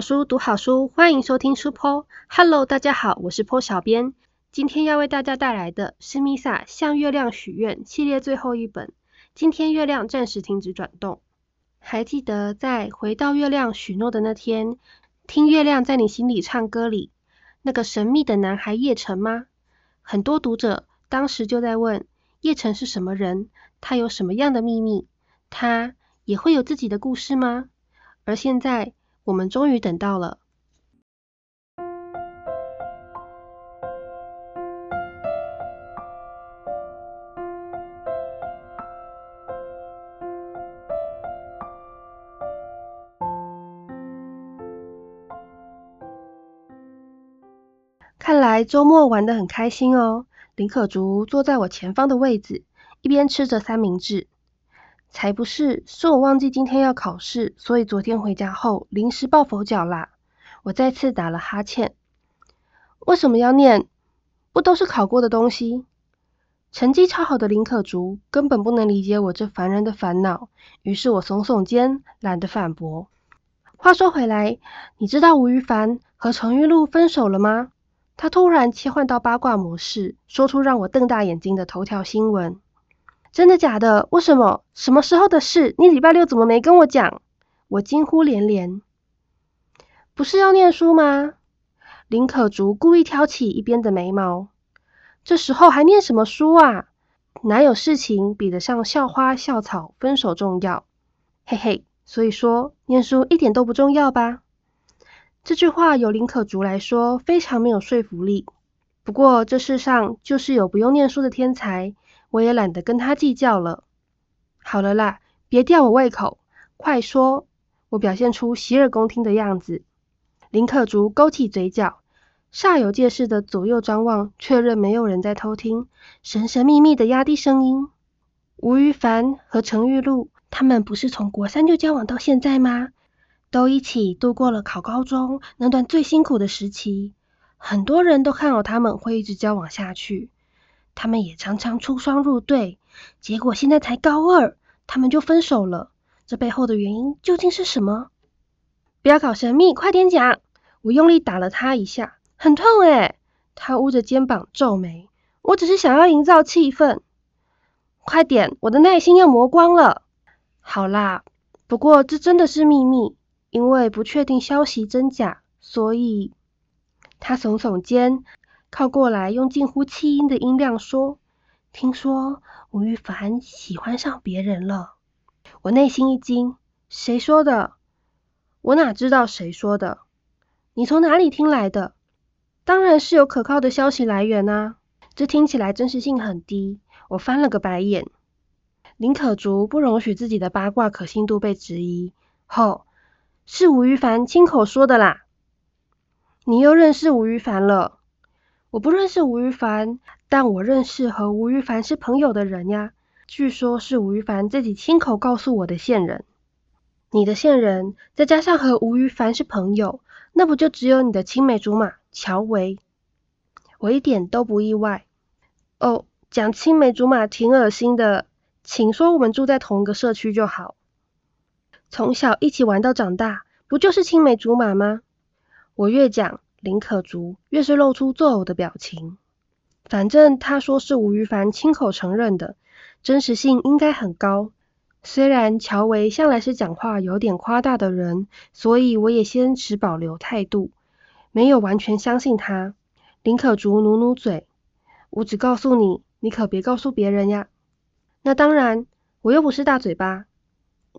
好书，读好书，欢迎收听书坡。Hello，大家好，我是坡小编。今天要为大家带来的是米萨向月亮许愿系列最后一本。今天月亮暂时停止转动。还记得在回到月亮许诺的那天，听月亮在你心里唱歌里，那个神秘的男孩叶晨吗？很多读者当时就在问，叶晨是什么人？他有什么样的秘密？他也会有自己的故事吗？而现在，我们终于等到了。看来周末玩得很开心哦。林可竹坐在我前方的位置，一边吃着三明治。才不是，是我忘记今天要考试，所以昨天回家后临时抱佛脚啦。我再次打了哈欠。为什么要念？不都是考过的东西？成绩超好的林可竹根本不能理解我这烦人的烦恼，于是我耸耸肩，懒得反驳。话说回来，你知道吴亦凡和程玉露分手了吗？他突然切换到八卦模式，说出让我瞪大眼睛的头条新闻。真的假的？为什么？什么时候的事？你礼拜六怎么没跟我讲？我惊呼连连。不是要念书吗？林可竹故意挑起一边的眉毛。这时候还念什么书啊？哪有事情比得上校花校草分手重要？嘿嘿，所以说念书一点都不重要吧？这句话由林可竹来说非常没有说服力。不过这世上就是有不用念书的天才。我也懒得跟他计较了。好了啦，别吊我胃口，快说！我表现出洗耳恭听的样子。林可竹勾起嘴角，煞有介事的左右张望，确认没有人在偷听，神神秘秘的压低声音：“吴于凡和程玉露，他们不是从国三就交往到现在吗？都一起度过了考高中那段最辛苦的时期，很多人都看好他们会一直交往下去。”他们也常常出双入对，结果现在才高二，他们就分手了。这背后的原因究竟是什么？不要搞神秘，快点讲！我用力打了他一下，很痛诶。他捂着肩膀皱眉。我只是想要营造气氛。快点，我的耐心要磨光了。好啦，不过这真的是秘密，因为不确定消息真假，所以他耸耸肩。靠过来，用近乎气音的音量说：“听说吴亦凡喜欢上别人了。”我内心一惊：“谁说的？我哪知道谁说的？你从哪里听来的？当然是有可靠的消息来源啊！这听起来真实性很低。”我翻了个白眼。林可竹不容许自己的八卦可信度被质疑。吼，是吴亦凡亲口说的啦！你又认识吴亦凡了？我不认识吴亦凡，但我认识和吴亦凡是朋友的人呀。据说，是吴亦凡自己亲口告诉我的线人。你的线人，再加上和吴亦凡是朋友，那不就只有你的青梅竹马乔维？我一点都不意外。哦，讲青梅竹马挺恶心的，请说我们住在同一个社区就好。从小一起玩到长大，不就是青梅竹马吗？我越讲。林可竹越是露出作呕的表情，反正他说是吴亦凡亲口承认的，真实性应该很高。虽然乔维向来是讲话有点夸大的人，所以我也先持保留态度，没有完全相信他。林可竹努努嘴，我只告诉你，你可别告诉别人呀。那当然，我又不是大嘴巴。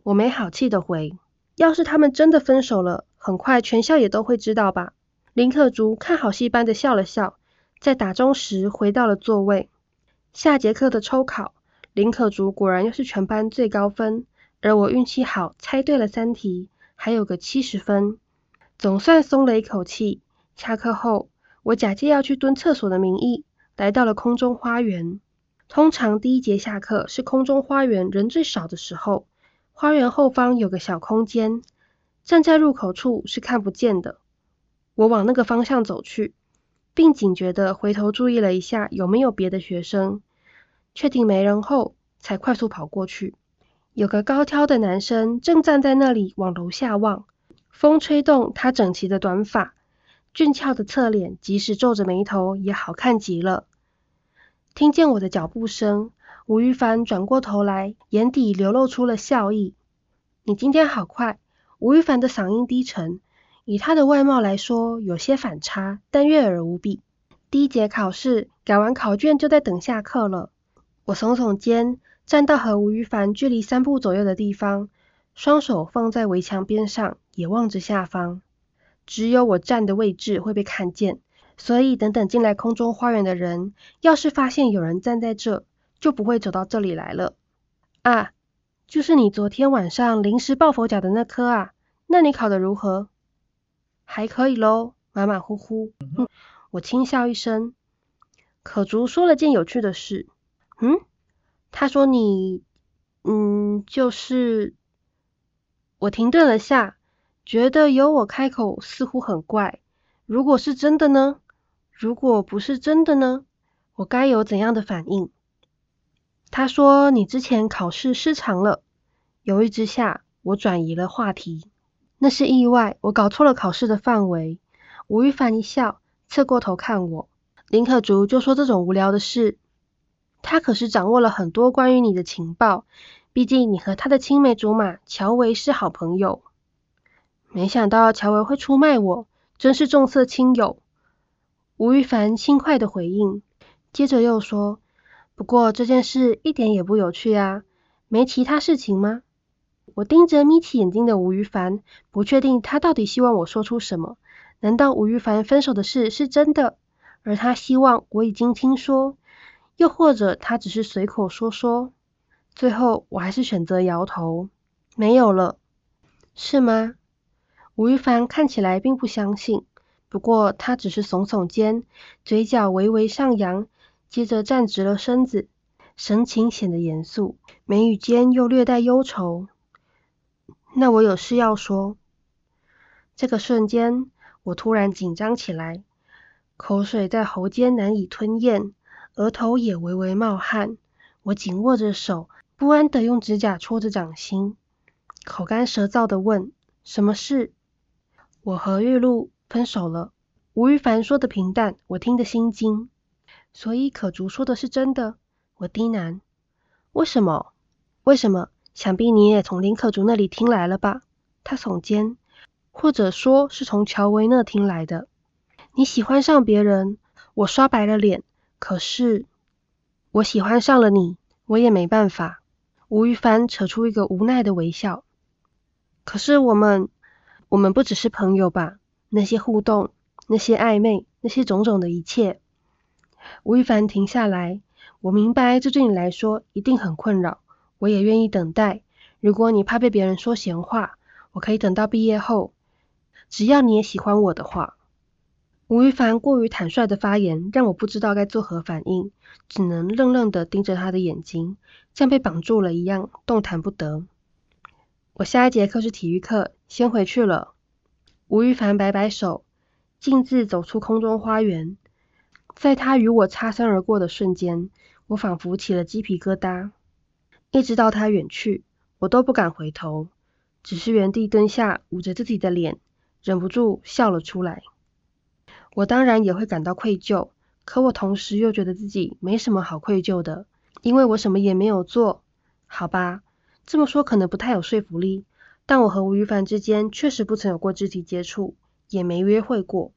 我没好气的回，要是他们真的分手了，很快全校也都会知道吧。林可竹看好戏般的笑了笑，在打钟时回到了座位。下节课的抽考，林可竹果然又是全班最高分，而我运气好，猜对了三题，还有个七十分，总算松了一口气。下课后，我假借要去蹲厕所的名义，来到了空中花园。通常第一节下课是空中花园人最少的时候，花园后方有个小空间，站在入口处是看不见的。我往那个方向走去，并警觉地回头注意了一下有没有别的学生，确定没人后，才快速跑过去。有个高挑的男生正站在那里往楼下望，风吹动他整齐的短发，俊俏的侧脸，即使皱着眉头也好看极了。听见我的脚步声，吴玉凡转过头来，眼底流露出了笑意。你今天好快。吴玉凡的嗓音低沉，以他的外貌来说，有些反差，但悦耳无比。第一节考试改完考卷，就在等下课了。我耸耸肩，站到和吴玉凡距离三步左右的地方，双手放在围墙边上，也望着下方。只有我站的位置会被看见，所以等等进来空中花园的人，要是发现有人站在这，就不会走到这里来了。啊，就是你昨天晚上临时抱佛脚的那科啊？那你考得如何？还可以喽，马马虎虎。我轻笑一声。可竹说了件有趣的事。嗯？他说你……嗯，就是……我停顿了下，觉得由我开口似乎很怪。如果是真的呢？如果不是真的呢？我该有怎样的反应？他说你之前考试失常了。犹豫之下，我转移了话题。那是意外，我搞错了考试的范围。吴玉凡一笑。侧过头看我，林可竹就说这种无聊的事。他可是掌握了很多关于你的情报，毕竟你和他的青梅竹马乔维是好朋友。没想到乔维会出卖我，真是重色轻友。吴玉凡轻快的回应，接着又说：“不过这件事一点也不有趣啊，没其他事情吗？”我盯着眯起眼睛的吴玉凡，不确定他到底希望我说出什么。难道吴玉凡分手的事是真的，而他希望我已经听说？又或者他只是随口说说？最后我还是选择摇头，没有了，是吗？吴玉凡看起来并不相信，不过他只是耸耸肩，嘴角微微上扬，接着站直了身子，神情显得严肃，眉宇间又略带忧愁。那我有事要说。这个瞬间。我突然紧张起来，口水在喉间难以吞咽，额头也微微冒汗。我紧握着手，不安地用指甲戳着掌心，口干舌燥地问：“什么事？”我和玉露分手了。吴玉凡说的平淡，我听得心惊。所以可竹说的是真的？我低喃。为什么？为什么？想必你也从林可竹那里听来了吧？他耸肩。或者说是从乔维那听来的。你喜欢上别人，我刷白了脸。可是我喜欢上了你，我也没办法。吴亦凡扯出一个无奈的微笑。可是我们，我们不只是朋友吧？那些互动，那些暧昧，那些种种的一切。吴亦凡停下来。我明白这对你来说一定很困扰，我也愿意等待。如果你怕被别人说闲话，我可以等到毕业后。只要你也喜欢我的话，吴亦凡过于坦率的发言让我不知道该作何反应，只能愣愣的盯着他的眼睛，像被绑住了一样，动弹不得。我下一节课是体育课，先回去了。吴亦凡摆摆手，径自走出空中花园。在他与我擦身而过的瞬间，我仿佛起了鸡皮疙瘩。一直到他远去，我都不敢回头，只是原地蹲下，捂着自己的脸。忍不住笑了出来。我当然也会感到愧疚，可我同时又觉得自己没什么好愧疚的，因为我什么也没有做。好吧，这么说可能不太有说服力，但我和吴亦凡之间确实不曾有过肢体接触，也没约会过。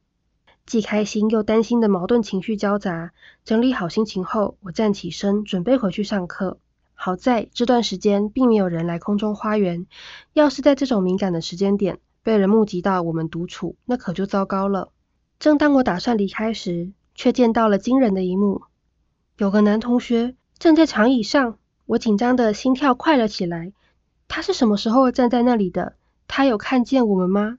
既开心又担心的矛盾情绪交杂。整理好心情后，我站起身，准备回去上课。好在这段时间并没有人来空中花园，要是在这种敏感的时间点，被人目击到我们独处，那可就糟糕了。正当我打算离开时，却见到了惊人的一幕：有个男同学站在长椅上，我紧张的心跳快了起来。他是什么时候站在那里的？他有看见我们吗？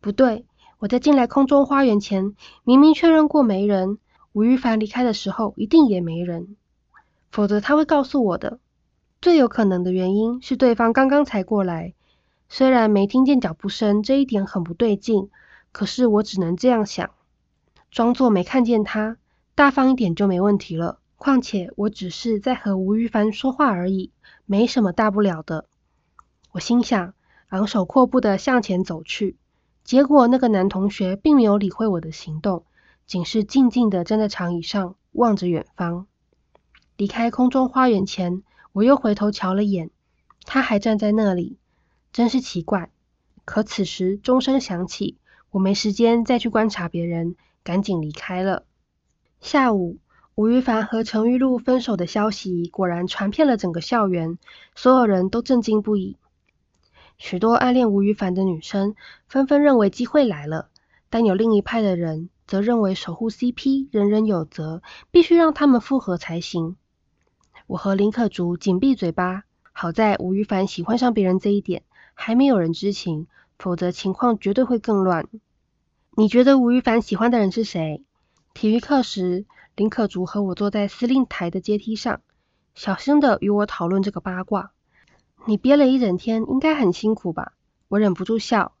不对，我在进来空中花园前，明明确认过没人。吴玉凡离开的时候，一定也没人，否则他会告诉我的。最有可能的原因是对方刚刚才过来。虽然没听见脚步声，这一点很不对劲，可是我只能这样想，装作没看见他，大方一点就没问题了。况且我只是在和吴玉凡说话而已，没什么大不了的。我心想，昂首阔步的向前走去，结果那个男同学并没有理会我的行动，仅是静静的站在长椅上望着远方。离开空中花园前，我又回头瞧了眼，他还站在那里，真是奇怪。可此时钟声响起，我没时间再去观察别人，赶紧离开了。下午，吴亦凡和陈玉露分手的消息果然传遍了整个校园，所有人都震惊不已。许多暗恋吴亦凡的女生纷纷认为机会来了，但有另一派的人则认为守护 CP 人人有责，必须让他们复合才行。我和林可竹紧闭嘴巴，好在吴亦凡喜欢上别人这一点还没有人知情，否则情况绝对会更乱。你觉得吴亦凡喜欢的人是谁？体育课时，林可竹和我坐在司令台的阶梯上，小声的与我讨论这个八卦。你憋了一整天，应该很辛苦吧？我忍不住笑。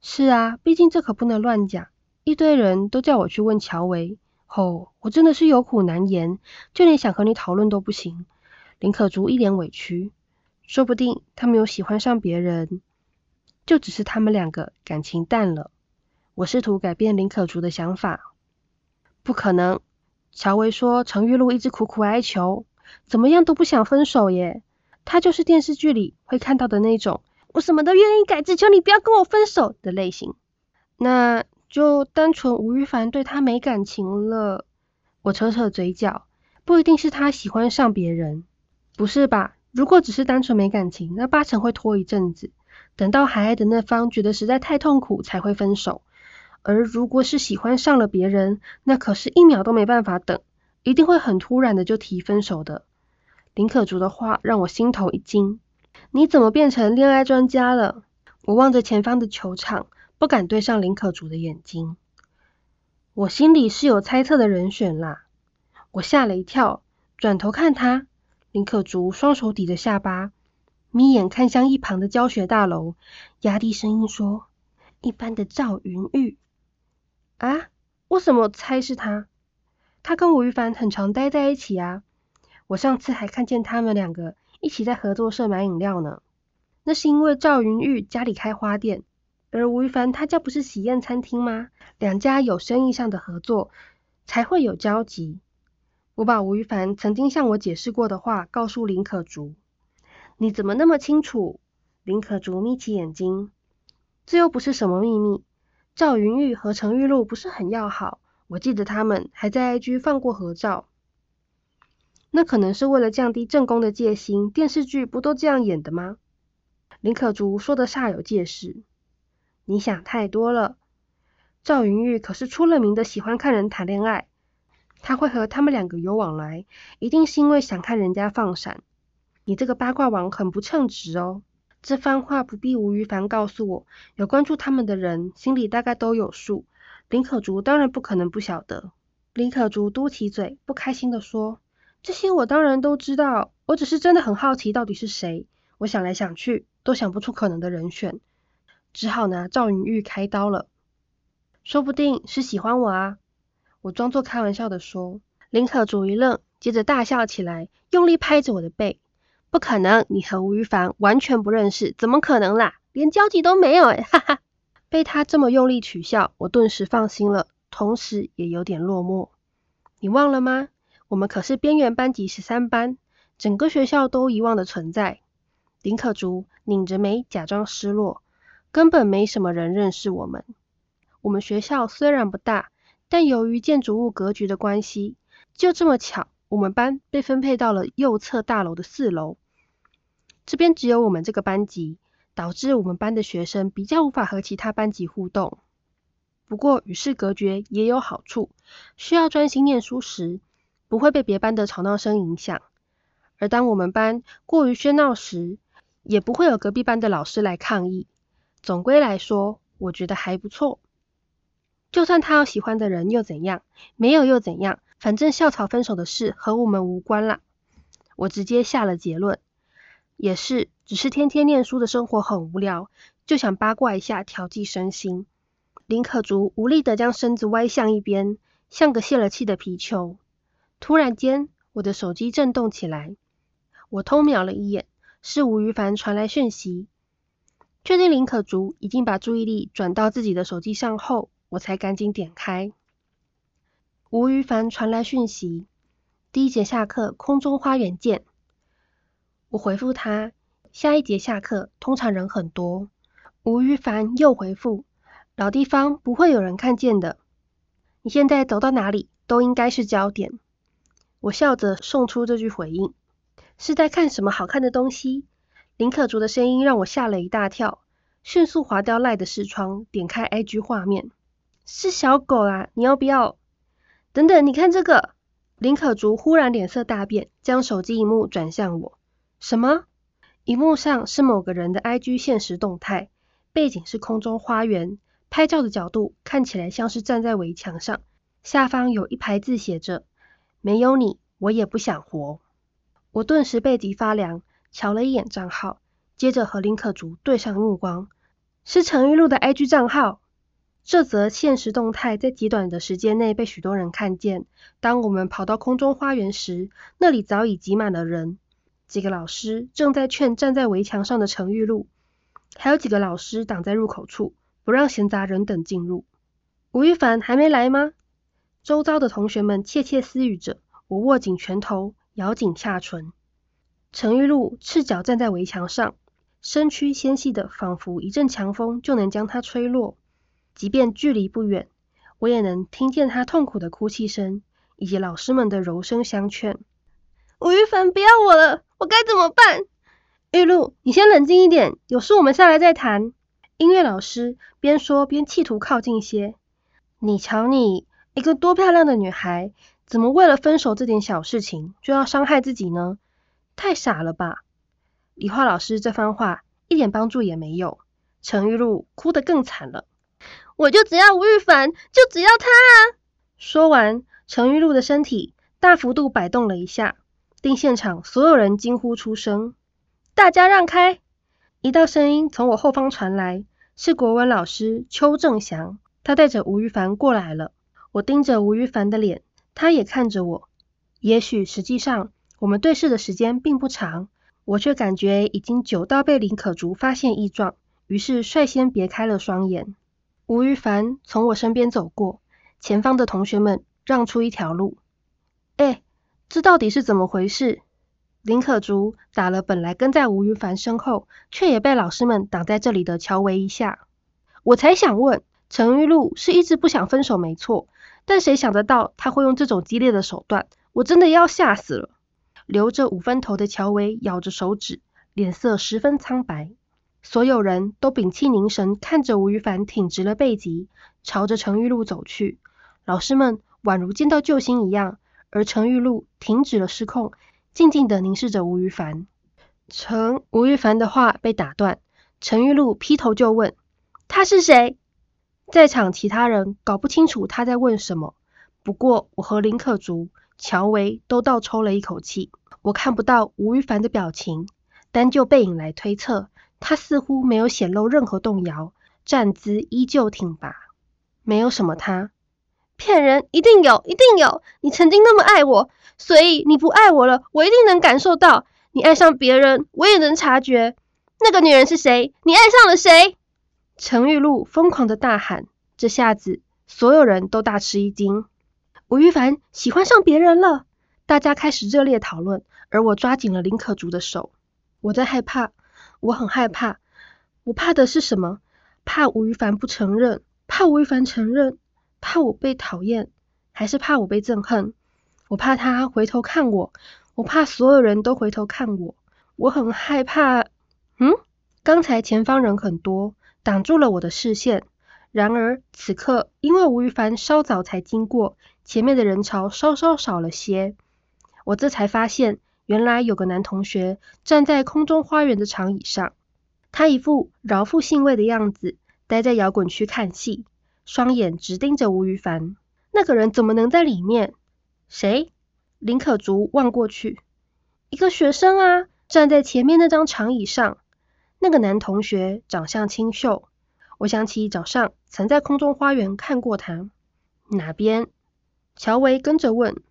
是啊，毕竟这可不能乱讲，一堆人都叫我去问乔维。哦，我真的是有苦难言，就连想和你讨论都不行。林可竹一脸委屈，说不定他没有喜欢上别人，就只是他们两个感情淡了。我试图改变林可竹的想法，不可能。乔薇说程玉露一直苦苦哀求，怎么样都不想分手耶。她就是电视剧里会看到的那种，我什么都愿意改，只求你不要跟我分手的类型。那就单纯吴亦凡对他没感情了。我扯扯嘴角，不一定是他喜欢上别人，不是吧？如果只是单纯没感情，那八成会拖一阵子，等到还爱的那方觉得实在太痛苦才会分手。而如果是喜欢上了别人，那可是一秒都没办法等，一定会很突然的就提分手的。林可竹的话让我心头一惊。你怎么变成恋爱专家了？我望着前方的球场，不敢对上林可竹的眼睛。我心里是有猜测的人选啦。我吓了一跳，转头看他，林可竹双手抵着下巴，眯眼看向一旁的教学大楼，压低声音说：“一般的赵云玉。”啊？为什么猜是他？他跟吴亦凡很常待在一起啊。我上次还看见他们两个一起在合作社买饮料呢。那是因为赵云玉家里开花店，而吴亦凡他家不是喜宴餐厅吗？两家有生意上的合作，才会有交集。我把吴亦凡曾经向我解释过的话告诉林可竹。你怎么那么清楚？林可竹眯起眼睛。这又不是什么秘密。赵云玉和程玉露不是很要好，我记得他们还在 IG 放过合照。那可能是为了降低正宫的戒心，电视剧不都这样演的吗？林可竹说的煞有介事。你想太多了。赵云玉可是出了名的喜欢看人谈恋爱，他会和他们两个有往来，一定是因为想看人家放闪。你这个八卦王很不称职哦。这番话不必吴于凡告诉我，有关注他们的人心里大概都有数。林可竹当然不可能不晓得。林可竹嘟起嘴，不开心的说。这些我当然都知道，我只是真的很好奇到底是谁。我想来想去，都想不出可能的人选，只好拿赵云玉开刀了。说不定是喜欢我啊！我装作开玩笑的说。林可竹一愣，接着大笑起来，用力拍着我的背。不可能，你和吴亦凡完全不认识，怎么可能啦？连交集都没有哎，哈哈！被他这么用力取笑，我顿时放心了，同时也有点落寞。你忘了吗？我们可是边缘班级十三班，整个学校都遗忘的存在。林可竹拧着眉，假装失落，根本没什么人认识我们。我们学校虽然不大，但由于建筑物格局的关系，就这么巧，我们班被分配到了右侧大楼的四楼。这边只有我们这个班级，导致我们班的学生比较无法和其他班级互动。不过与世隔绝也有好处，需要专心念书时。不会被别班的吵闹声影响，而当我们班过于喧闹时，也不会有隔壁班的老师来抗议。总归来说，我觉得还不错。就算他有喜欢的人又怎样？没有又怎样？反正校草分手的事和我们无关啦。我直接下了结论。也是，只是天天念书的生活很无聊，就想八卦一下调剂身心。林可竹无力的将身子歪向一边，像个泄了气的皮球。突然间，我的手机震动起来。我偷瞄了一眼，是吴于凡传来讯息，确定林可竹已经把注意力转到自己的手机上后，我才赶紧点开。吴于凡传来讯息：第一节下课，空中花园见。我回复他：下一节下课，通常人很多。吴于凡又回复：老地方不会有人看见的。你现在走到哪里都应该是焦点。我笑着送出这句回应：是在看什么好看的东西？林可竹的声音让我吓了一大跳，迅速划掉赖的视窗，点开 IG 画面。是小狗啊，你要不要？等等，你看这个。林可竹忽然脸色大变，将手机荧幕转向我。什么？荧幕上是某个人的 IG 现实动态，背景是空中花园，拍照的角度看起来像是站在围墙上，下方有一排字写着：“没有你，我也不想活。”我顿时背脊发凉，瞧了一眼账号，接着和林可竹对上目光，是陈玉露的 IG 账号。这则现实动态在极短的时间内被许多人看见。当我们跑到空中花园时，那里早已挤满了人。几个老师正在劝站在围墙上的程玉露，还有几个老师挡在入口处，不让闲杂人等进入。吴亦凡还没来吗？周遭的同学们窃窃私语着。我握紧拳头，咬紧下唇。程玉露赤脚站在围墙上，身躯纤细的，仿佛一阵强风就能将她吹落。即便距离不远，我也能听见她痛苦的哭泣声，以及老师们的柔声相劝。吴玉凡，不要我了，我该怎么办？玉露，你先冷静一点，有事我们下来再谈。音乐老师边说边企图靠近些。你瞧你，一个多漂亮的女孩，怎么为了分手这点小事情就要伤害自己呢？太傻了吧！理化老师这番话一点帮助也没有，陈玉露哭得更惨了。我就只要吴玉凡，就只要他啊！说完，程玉露的身体大幅度摆动了一下，令现场所有人惊呼出声：“大家让开！”一道声音从我后方传来，是国文老师邱正祥，他带着吴玉凡过来了。我盯着吴玉凡的脸，他也看着我。也许实际上我们对视的时间并不长，我却感觉已经久到被林可竹发现异状，于是率先别开了双眼。吴于凡从我身边走过，前方的同学们让出一条路。哎，这到底是怎么回事？林可竹打了本来跟在吴于凡身后，却也被老师们挡在这里的乔维一下。我才想问，陈玉露是一直不想分手没错，但谁想得到他会用这种激烈的手段？我真的要吓死了。留着五分头的乔维咬着手指，脸色十分苍白。所有人都屏气凝神，看着吴于凡挺直了背脊，朝着程玉露走去。老师们宛如见到救星一样，而程玉露停止了失控，静静地凝视着吴于凡。程吴于凡的话被打断，程玉露劈头就问：“他是谁？”在场其他人搞不清楚他在问什么，不过我和林可竹、乔维都倒抽了一口气。我看不到吴亦凡的表情，单就背影来推测。他似乎没有显露任何动摇，站姿依旧挺拔，没有什么。他骗人，一定有，一定有。你曾经那么爱我，所以你不爱我了，我一定能感受到。你爱上别人，我也能察觉。那个女人是谁？你爱上了谁？程玉露疯狂的大喊，这下子所有人都大吃一惊。吴亦凡喜欢上别人了，大家开始热烈讨论，而我抓紧了林可竹的手，我在害怕。我很害怕，我怕的是什么？怕吴亦凡不承认，怕吴亦凡承认，怕我被讨厌，还是怕我被憎恨？我怕他回头看我，我怕所有人都回头看我，我很害怕。嗯，刚才前方人很多，挡住了我的视线。然而此刻，因为吴亦凡稍早才经过，前面的人潮稍稍少了些，我这才发现。原来有个男同学站在空中花园的长椅上，他一副饶富兴味的样子，待在摇滚区看戏，双眼直盯着吴于凡。那个人怎么能在里面？谁？林可竹望过去，一个学生啊，站在前面那张长椅上。那个男同学长相清秀，我想起早上曾在空中花园看过他。哪边？乔维跟着问。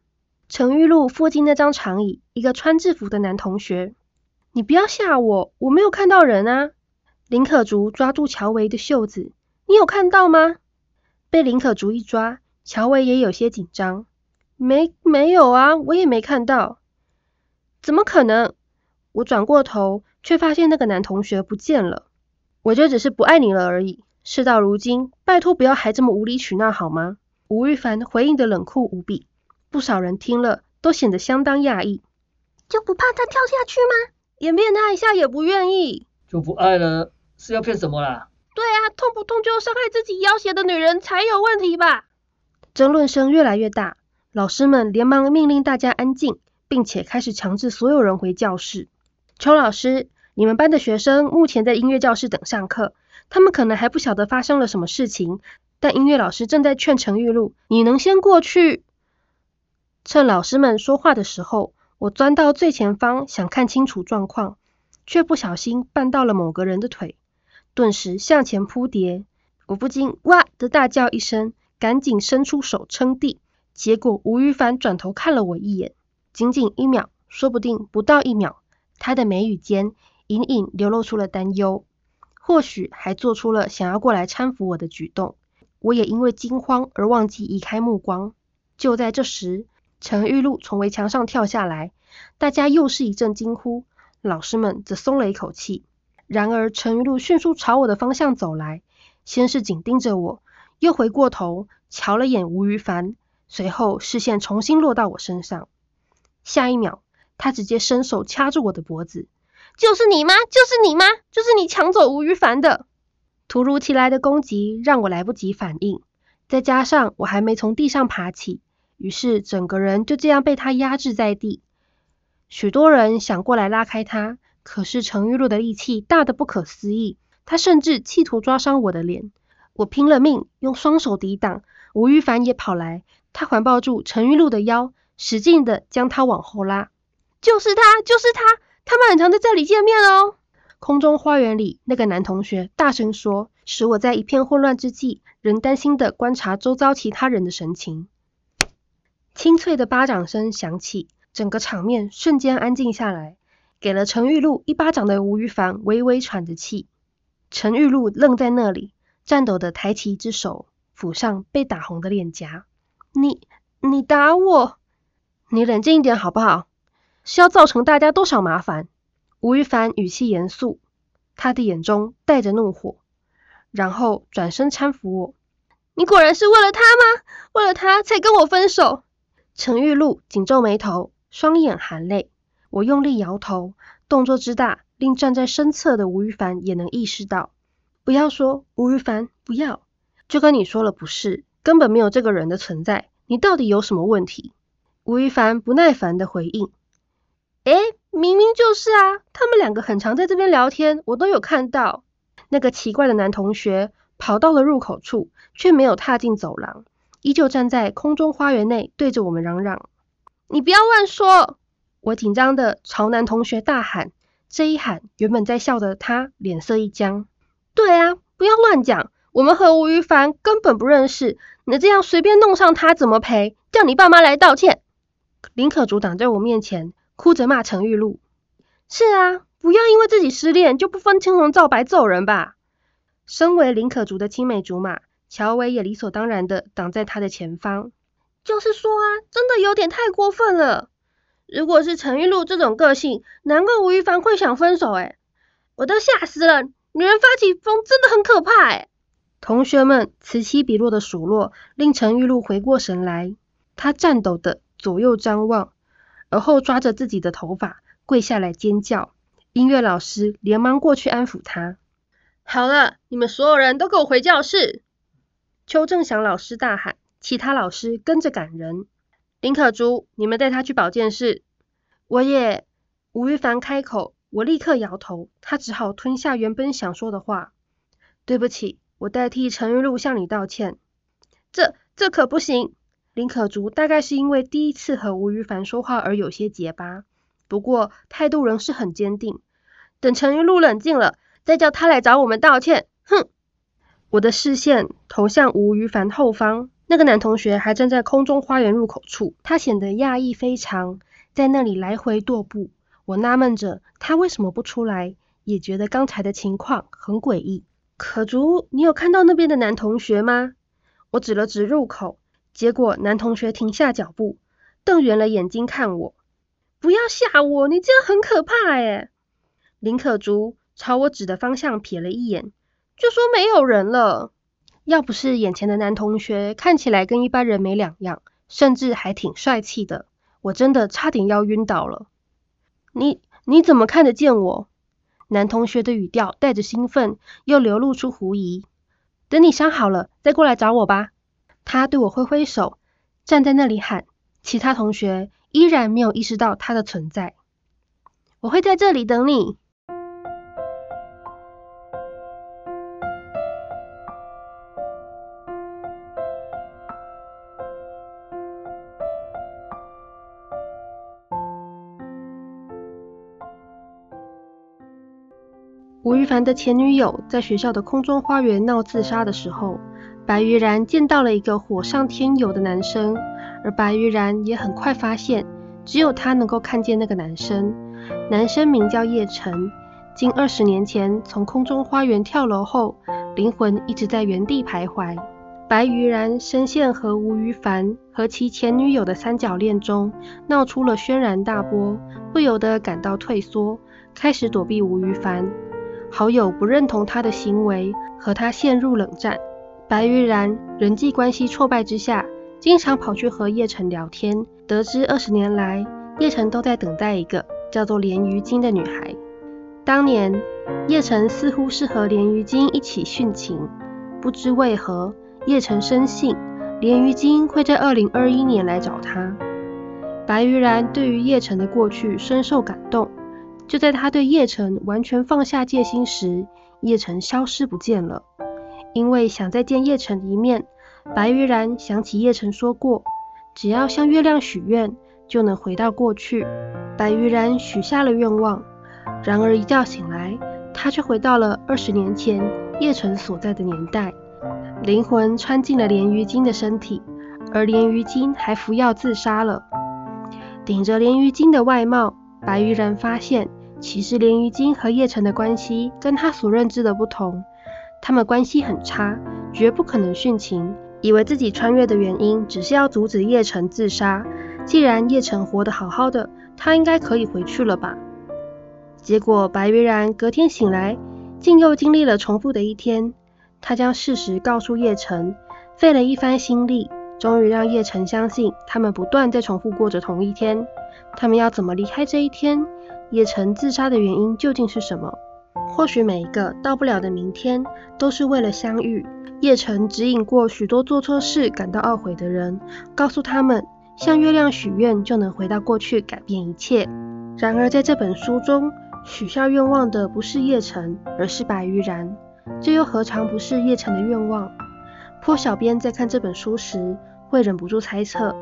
程玉露附近那张长椅，一个穿制服的男同学。你不要吓我，我没有看到人啊。林可竹抓住乔维的袖子：“你有看到吗？”被林可竹一抓，乔维也有些紧张。没没有啊，我也没看到。怎么可能？我转过头，却发现那个男同学不见了。我就只是不爱你了而已。事到如今，拜托不要还这么无理取闹好吗？吴玉凡回应的冷酷无比，不少人听了都显得相当讶异。就不怕他跳下去吗？演变他一下也不愿意。就不爱了，是要骗什么啦？对啊，痛不痛就伤害自己要挟的女人才有问题吧？争论声越来越大，老师们连忙命令大家安静，并且开始强制所有人回教室。邱老师，你们班的学生目前在音乐教室等上课，他们可能还不晓得发生了什么事情，但音乐老师正在劝陈玉露，你能先过去？趁老师们说话的时候，我钻到最前方，想看清楚状况，却不小心绊到了某个人的腿。顿时向前扑跌，我不禁哇的大叫一声，赶紧伸出手撑地。结果吴于凡转头看了我一眼，仅仅一秒，说不定不到一秒，他的眉宇间隐隐流露出了担忧，或许还做出了想要过来搀扶我的举动。我也因为惊慌而忘记移开目光。就在这时，陈玉露从围墙上跳下来，大家又是一阵惊呼，老师们则松了一口气。然而，陈玉露迅速朝我的方向走来，先是紧盯着我，又回过头瞧了眼吴于凡，随后视线重新落到我身上。下一秒，他直接伸手掐住我的脖子：“就是你吗？就是你吗？就是你抢走吴于凡的！”突如其来的攻击让我来不及反应，再加上我还没从地上爬起，于是整个人就这样被他压制在地。许多人想过来拉开他。可是程玉露的力气大得不可思议，他甚至企图抓伤我的脸。我拼了命用双手抵挡，吴于凡也跑来，他环抱住程玉露的腰，使劲的将她往后拉。就是他，就是他，他们很常在这里见面哦。空中花园里，那个男同学大声说，使我在一片混乱之际，仍担心的观察周遭其他人的神情。清脆的巴掌声响起，整个场面瞬间安静下来。给了陈玉露一巴掌的吴于凡微微喘着气，陈玉露愣在那里，颤抖的抬起一只手抚上被打红的脸颊。你你打我，你冷静一点好不好？是要造成大家多少麻烦？吴亦凡语气严肃，他的眼中带着怒火，然后转身搀扶我。你果然是为了他吗？为了他才跟我分手？陈玉露紧皱眉头，双眼含泪。我用力摇头，动作之大，令站在身侧的吴亦凡也能意识到。不要说吴亦凡，不要，就跟你说了不是，根本没有这个人的存在。你到底有什么问题？吴亦凡不耐烦的回应：“诶，明明就是啊，他们两个很常在这边聊天，我都有看到。”那个奇怪的男同学跑到了入口处，却没有踏进走廊，依旧站在空中花园内，对着我们嚷嚷：“你不要乱说！”我紧张的朝男同学大喊，这一喊，原本在笑的他脸色一僵。对啊，不要乱讲，我们和吴于凡根本不认识，你这样随便弄上他怎么赔？叫你爸妈来道歉。林可竹挡在我面前，哭着骂陈玉露。是啊，不要因为自己失恋就不分青红皂白揍人吧。身为林可竹的青梅竹马，乔伟也理所当然的挡在他的前方。就是说啊，真的有点太过分了。如果是陈玉露这种个性，难怪吴亦凡会想分手。哎，我都吓死了！女人发起疯真的很可怕。哎，同学们此起彼落的数落，令陈玉露回过神来。她颤抖的左右张望，而后抓着自己的头发跪下来尖叫。音乐老师连忙过去安抚他。好了，你们所有人都给我回教室！邱正祥老师大喊，其他老师跟着赶人。林可珠，你们带他去保健室。我也。吴玉凡开口，我立刻摇头，他只好吞下原本想说的话。对不起，我代替陈玉露向你道歉。这这可不行。林可竹大概是因为第一次和吴玉凡说话而有些结巴，不过态度仍是很坚定。等陈玉露冷静了，再叫他来找我们道歉。哼！我的视线投向吴于凡后方。那个男同学还站在空中花园入口处，他显得讶异非常，在那里来回踱步。我纳闷着他为什么不出来，也觉得刚才的情况很诡异。可竹，你有看到那边的男同学吗？我指了指入口，结果男同学停下脚步，瞪圆了眼睛看我。不要吓我，你这样很可怕哎！林可竹朝我指的方向瞥了一眼，就说没有人了。要不是眼前的男同学看起来跟一般人没两样，甚至还挺帅气的，我真的差点要晕倒了。你你怎么看得见我？男同学的语调带着兴奋，又流露出狐疑。等你伤好了再过来找我吧。他对我挥挥手，站在那里喊。其他同学依然没有意识到他的存在。我会在这里等你。吴亦凡的前女友在学校的空中花园闹自杀的时候，白玉然见到了一个火上添油的男生，而白玉然也很快发现，只有他能够看见那个男生。男生名叫叶晨，近二十年前从空中花园跳楼后，灵魂一直在原地徘徊。白玉然深陷和吴亦凡和其前女友的三角恋中，闹出了轩然大波，不由得感到退缩，开始躲避吴亦凡。好友不认同他的行为，和他陷入冷战。白玉然人际关系挫败之下，经常跑去和叶晨聊天。得知二十年来，叶晨都在等待一个叫做连于金的女孩。当年，叶晨似乎是和连于金一起殉情。不知为何，叶晨深信连于金会在二零二一年来找他。白玉然对于叶晨的过去深受感动。就在他对叶晨完全放下戒心时，叶晨消失不见了。因为想再见叶辰一面，白玉然想起叶晨说过，只要向月亮许愿，就能回到过去。白玉然许下了愿望，然而一觉醒来，他却回到了二十年前叶晨所在的年代。灵魂穿进了连于金的身体，而连于金还服药自杀了。顶着连于金的外貌，白玉然发现。其实连于金和叶晨的关系跟他所认知的不同，他们关系很差，绝不可能殉情。以为自己穿越的原因只是要阻止叶晨自杀，既然叶晨活得好好的，他应该可以回去了吧？结果白玉然隔天醒来，竟又经历了重复的一天。他将事实告诉叶晨，费了一番心力，终于让叶晨相信他们不断在重复过着同一天。他们要怎么离开这一天？叶晨自杀的原因究竟是什么？或许每一个到不了的明天，都是为了相遇。叶晨指引过许多做错事感到懊悔的人，告诉他们向月亮许愿就能回到过去，改变一切。然而在这本书中，许下愿望的不是叶晨，而是白玉然。这又何尝不是叶晨的愿望？坡小编在看这本书时，会忍不住猜测。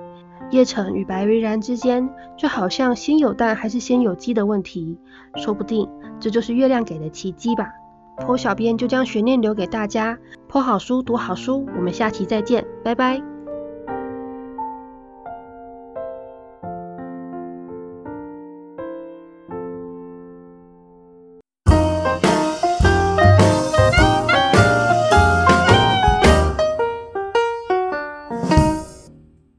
叶辰与白微然之间，就好像先有蛋还是先有鸡的问题，说不定这就是月亮给的奇迹吧。坡小编就将悬念留给大家，坡好书读好书，我们下期再见，拜拜。